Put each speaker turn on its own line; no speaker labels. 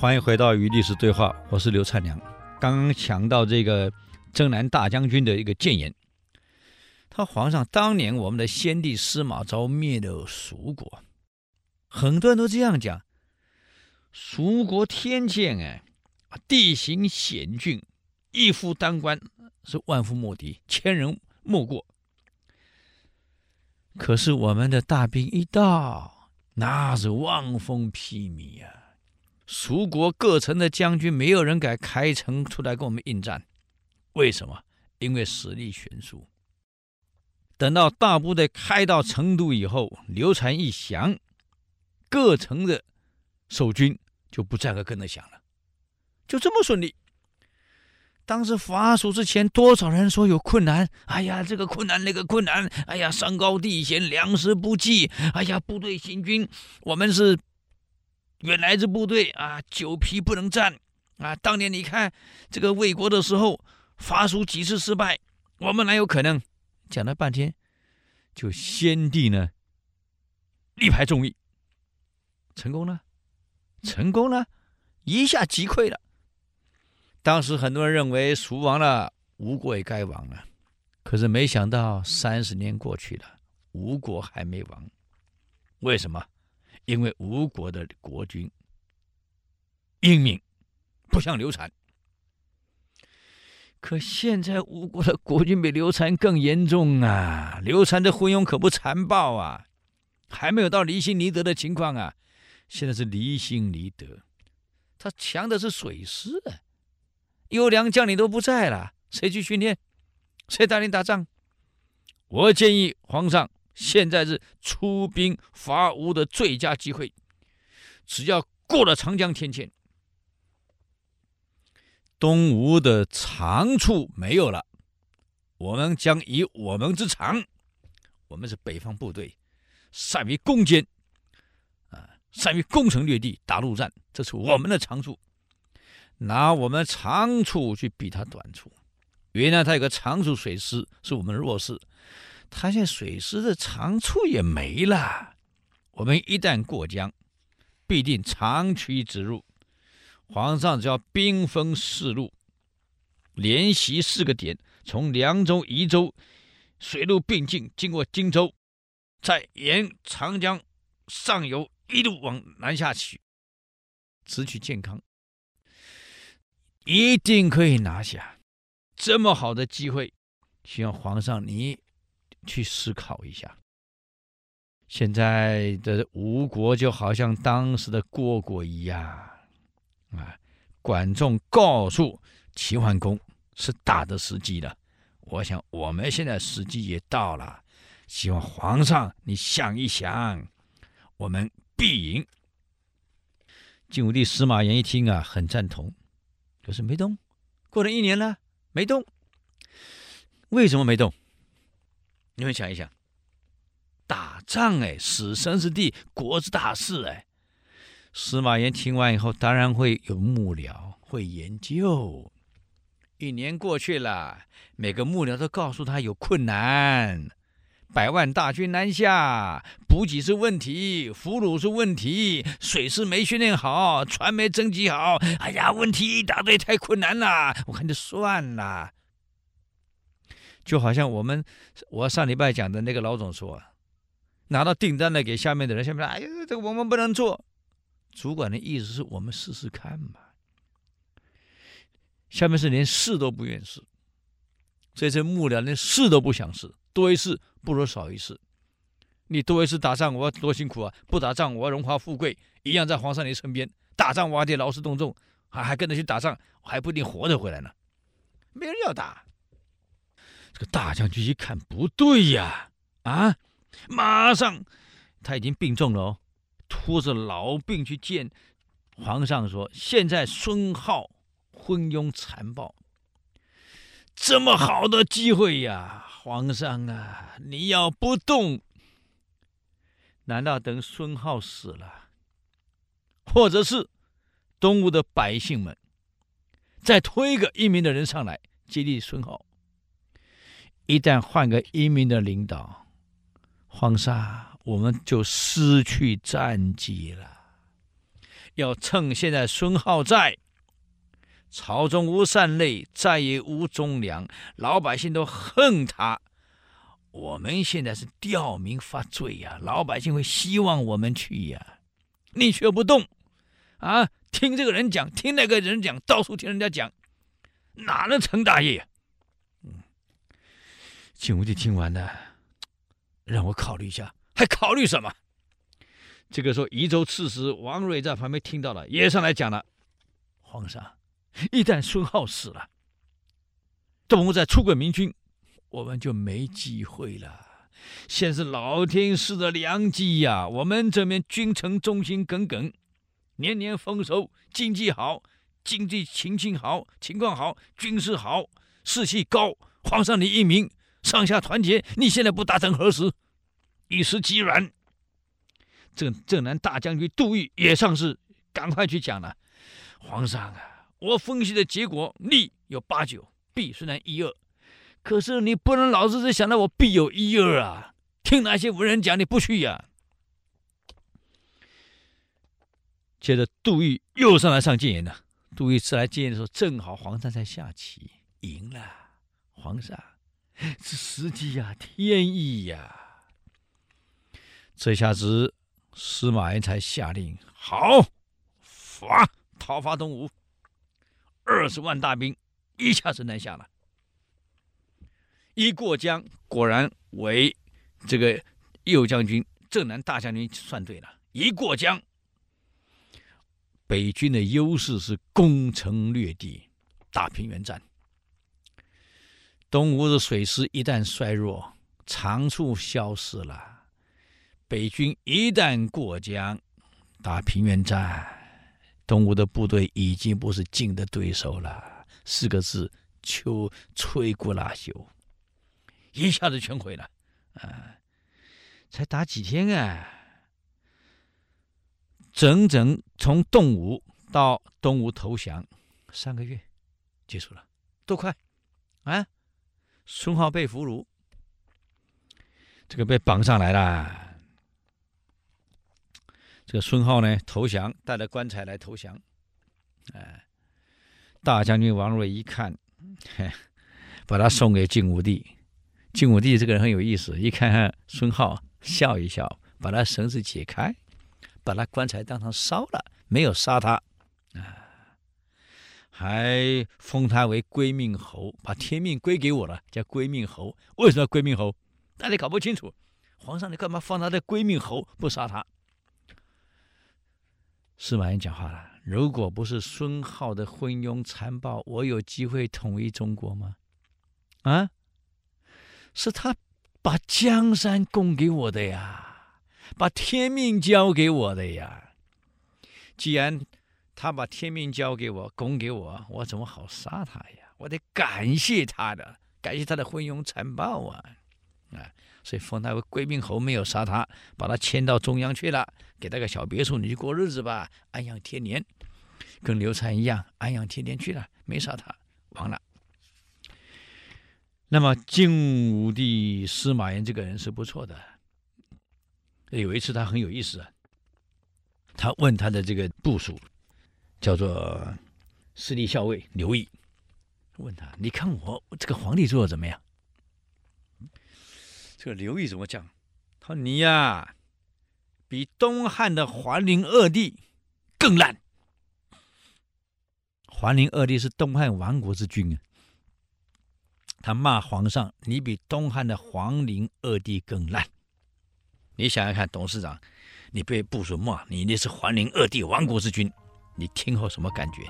欢迎回到与历史对话，我是刘灿良。刚刚讲到这个征南大将军的一个谏言，他皇上当年我们的先帝司马昭灭了蜀国，很多人都这样讲，蜀国天堑哎，地形险峻，一夫当关是万夫莫敌，千人莫过。可是我们的大兵一到，那是望风披靡呀。蜀国各城的将军，没有人敢开城出来跟我们应战，为什么？因为实力悬殊。等到大部队开到成都以后，刘禅一降，各城的守军就不再会跟着降了，就这么顺利。当时伐蜀之前，多少人说有困难？哎呀，这个困难，那个困难，哎呀，山高地险，粮食不济，哎呀，部队行军，我们是。原来这部队啊，久疲不能战啊！当年你看这个魏国的时候，伐蜀几次失败，我们哪有可能？讲了半天，就先帝呢，力排众议，成功了，成功了，一下击溃了。当时很多人认为蜀亡了，吴国也该亡了，可是没想到三十年过去了，吴国还没亡，为什么？因为吴国的国君英明，不像刘禅。可现在吴国的国君比刘禅更严重啊！刘禅的昏庸可不残暴啊，还没有到离心离德的情况啊。现在是离心离德，他强的是水师啊，优良将领都不在了，谁去训练？谁带领打仗？我建议皇上。现在是出兵伐吴的最佳机会，只要过了长江天堑，东吴的长处没有了，我们将以我们之长，我们是北方部队，善于攻坚，啊，善于攻城略地，打陆战，这是我们的长处，拿我们长处去比他短处。原来他有个长处水师，是我们的弱势。他现在水师的长处也没了，我们一旦过江，必定长驱直入。皇上只要兵分四路，连袭四个点，从凉州、宜州水陆并进，经过荆州，再沿长江上游一路往南下去，直取建康，一定可以拿下。这么好的机会，希望皇上你。去思考一下，现在的吴国就好像当时的虢国一样，啊，管仲告诉齐桓公是打的时机了。我想我们现在时机也到了，希望皇上你想一想，我们必赢。晋武帝司马炎一听啊，很赞同，可是没动。过了一年了，没动。为什么没动？你们想一想，打仗哎，死生之地，国之大事哎。司马炎听完以后，当然会有幕僚，会研究。一年过去了，每个幕僚都告诉他有困难，百万大军南下，补给是问题，俘虏是问题，水师没训练好，船没征集好。哎呀，问题一大堆，太困难了。我看就算了。就好像我们，我上礼拜讲的那个老总说，拿到订单了给下面的人，下面说：“哎呀，这个我们不能做。”主管的意思是我们试试看嘛。下面是连试都不愿试，这些幕僚连试都不想试，多一事不如少一事。你多一事打仗，我要多辛苦啊！不打仗，我要荣华富贵，一样在皇上你身边。打仗我还得劳师动众，还还跟着去打仗，还不一定活着回来呢。没人要打。这大将军一看不对呀，啊，马上他已经病重了哦，拖着老病去见皇上，说：“现在孙皓昏庸残暴，这么好的机会呀，皇上啊，你要不动，难道等孙皓死了，或者是东吴的百姓们再推一个英明的人上来接替孙皓？”一旦换个英明的领导，皇上，我们就失去战机了。要趁现在孙浩在，朝中无善类，再也无忠良，老百姓都恨他。我们现在是吊民发罪呀，老百姓会希望我们去呀，你却不动，啊，听这个人讲，听那个人讲，到处听人家讲，哪能成大业呀？晋武帝听完了，让我考虑一下，还考虑什么？这个时候，宜州刺史王睿在旁边听到了，也上来讲了：皇上，一旦孙皓死了，东吴再出个明君。我们就没机会了。现是老天赐的良机呀！我们这边君臣忠心耿耿，年年丰收，经济好，经济情形好，情况好，军事好，士气高。皇上你英明，上下团结，你现在不大等何时？一时急软。这镇南大将军杜预也上事，赶快去讲了。皇上啊，我分析的结果，利有八九，弊虽然一二。可是你不能老是只想到我必有一二啊！听那些文人讲你不去呀、接着杜预又上来上谏言了。杜预次来谏言的时候，正好皇上在下棋，赢了。皇上，是时机呀，天意呀！这下子司马炎才下令：好，发讨伐东吴，二十万大兵一下子南下了。一过江，果然为这个右将军、镇南大将军算对了。一过江，北军的优势是攻城略地，打平原战。东吴的水师一旦衰弱，长处消失了。北军一旦过江，打平原战，东吴的部队已经不是晋的对手了。四个字：秋摧枯拉朽。一下子全毁了，啊，才打几天啊，整整从东吴到东吴投降三个月，结束了，多快啊！孙皓被俘虏，这个被绑上来了。这个孙皓呢投降，带着棺材来投降，哎，大将军王睿一看，嘿，把他送给晋武帝。晋武帝这个人很有意思，一看看孙皓，笑一笑，把他绳子解开，把他棺材当场烧了，没有杀他，啊，还封他为归命侯，把天命归给我了，叫归命侯。为什么要归命侯？大家搞不清楚。皇上，你干嘛放他的归命侯，不杀他？司马炎讲话了：如果不是孙皓的昏庸残暴，我有机会统一中国吗？啊？是他把江山供给我的呀，把天命交给我的呀。既然他把天命交给我，供给我，我怎么好杀他呀？我得感谢他的，感谢他的昏庸残暴啊！啊，所以封他为归命侯，没有杀他，把他迁到中央去了，给他个小别墅，你去过日子吧，安养天年，跟刘禅一样安养天年去了，没杀他，亡了。那么晋武帝司马炎这个人是不错的。有一次他很有意思啊，他问他的这个部属，叫做司隶校尉刘毅，问他：“你看我这个皇帝做的怎么样？”这个刘毅怎么讲？他说：“你呀，比东汉的桓灵二帝更烂。桓灵二帝是东汉亡国之君啊。”他骂皇上：“你比东汉的黄陵二帝更烂。”你想想看，董事长，你被部署骂你，那是桓灵二帝亡国之君，你听后什么感觉？